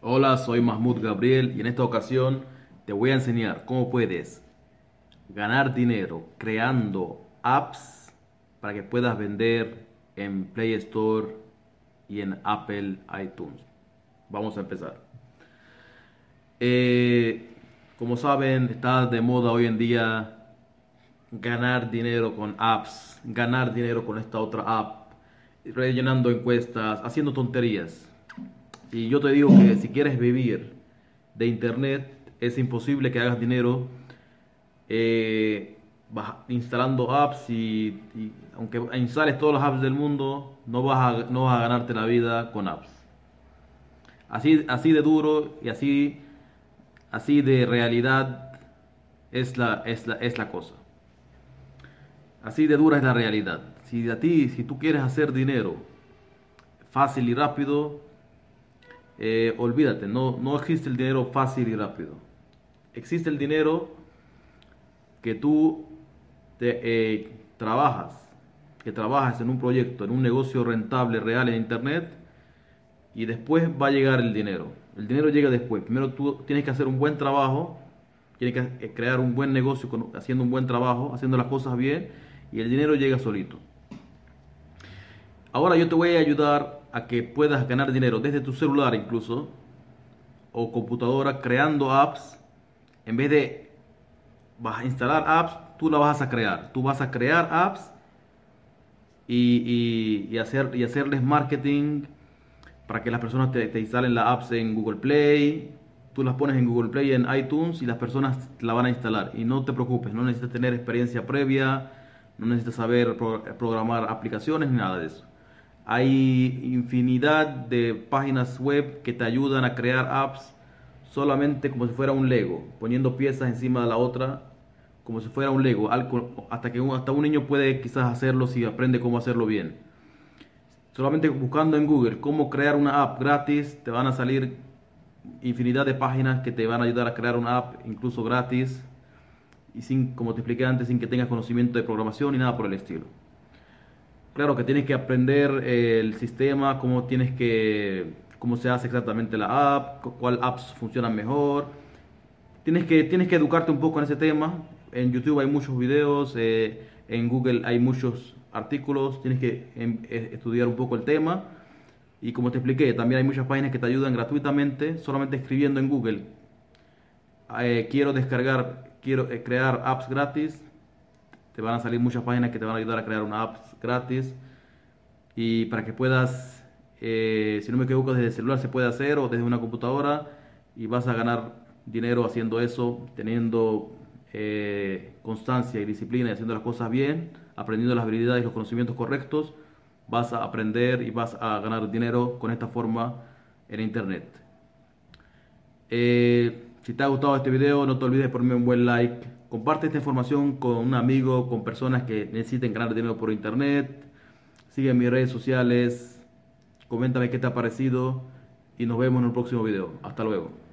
Hola, soy Mahmoud Gabriel y en esta ocasión te voy a enseñar cómo puedes ganar dinero creando apps para que puedas vender en Play Store y en Apple iTunes. Vamos a empezar. Eh, como saben, está de moda hoy en día ganar dinero con apps, ganar dinero con esta otra app, rellenando encuestas, haciendo tonterías. Y yo te digo que si quieres vivir de internet, es imposible que hagas dinero eh, instalando apps y, aunque instales todas las apps del mundo, no vas, a, no vas a ganarte la vida con apps. Así, así de duro y así, así de realidad es la, es la, es la cosa. Así de dura es la realidad. Si a ti, si tú quieres hacer dinero fácil y rápido, eh, olvídate, no, no existe el dinero fácil y rápido. Existe el dinero que tú te, eh, trabajas, que trabajas en un proyecto, en un negocio rentable, real en Internet, y después va a llegar el dinero. El dinero llega después. Primero tú tienes que hacer un buen trabajo, tienes que eh, crear un buen negocio haciendo un buen trabajo, haciendo las cosas bien, y el dinero llega solito. Ahora yo te voy a ayudar a que puedas ganar dinero desde tu celular incluso o computadora creando apps. En vez de vas a instalar apps tú la vas a crear. Tú vas a crear apps y, hacer, y hacerles marketing para que las personas te, instalen las apps en Google Play. Tú las pones en Google Play en iTunes y las personas la van a instalar. Y no te preocupes no necesitas tener experiencia previa no necesitas saber programar aplicaciones ni nada de eso hay infinidad de páginas web que te ayudan a crear apps solamente como si fuera un Lego, poniendo piezas encima de la otra, como si fuera un Lego, hasta que un, hasta un niño puede quizás hacerlo si aprende cómo hacerlo bien. Solamente buscando en Google cómo crear una app gratis, te van a salir infinidad de páginas que te van a ayudar a crear una app incluso gratis y sin, como te expliqué antes, sin que tengas conocimiento de programación ni nada por el estilo. Claro que tienes que aprender eh, el sistema, cómo tienes que, cómo se hace exactamente la app, cuál apps funcionan mejor. Tienes que, tienes que educarte un poco en ese tema. En YouTube hay muchos videos, eh, en Google hay muchos artículos, tienes que em, eh, estudiar un poco el tema. Y como te expliqué, también hay muchas páginas que te ayudan gratuitamente, solamente escribiendo en Google. quiero descargar, quiero crear apps gratis te van a salir muchas páginas que te van a ayudar a crear una app gratis y para que puedas, eh, si no me equivoco, desde el celular se puede hacer o desde una computadora y vas a ganar dinero haciendo eso, teniendo eh, constancia y disciplina y haciendo las cosas bien, aprendiendo las habilidades y los conocimientos correctos, vas a aprender y vas a ganar dinero con esta forma en internet. Eh, si te ha gustado este video, no te olvides de ponerme un buen like Comparte esta información con un amigo, con personas que necesiten ganar dinero por internet. Sigue mis redes sociales. Coméntame qué te ha parecido. Y nos vemos en el próximo video. Hasta luego.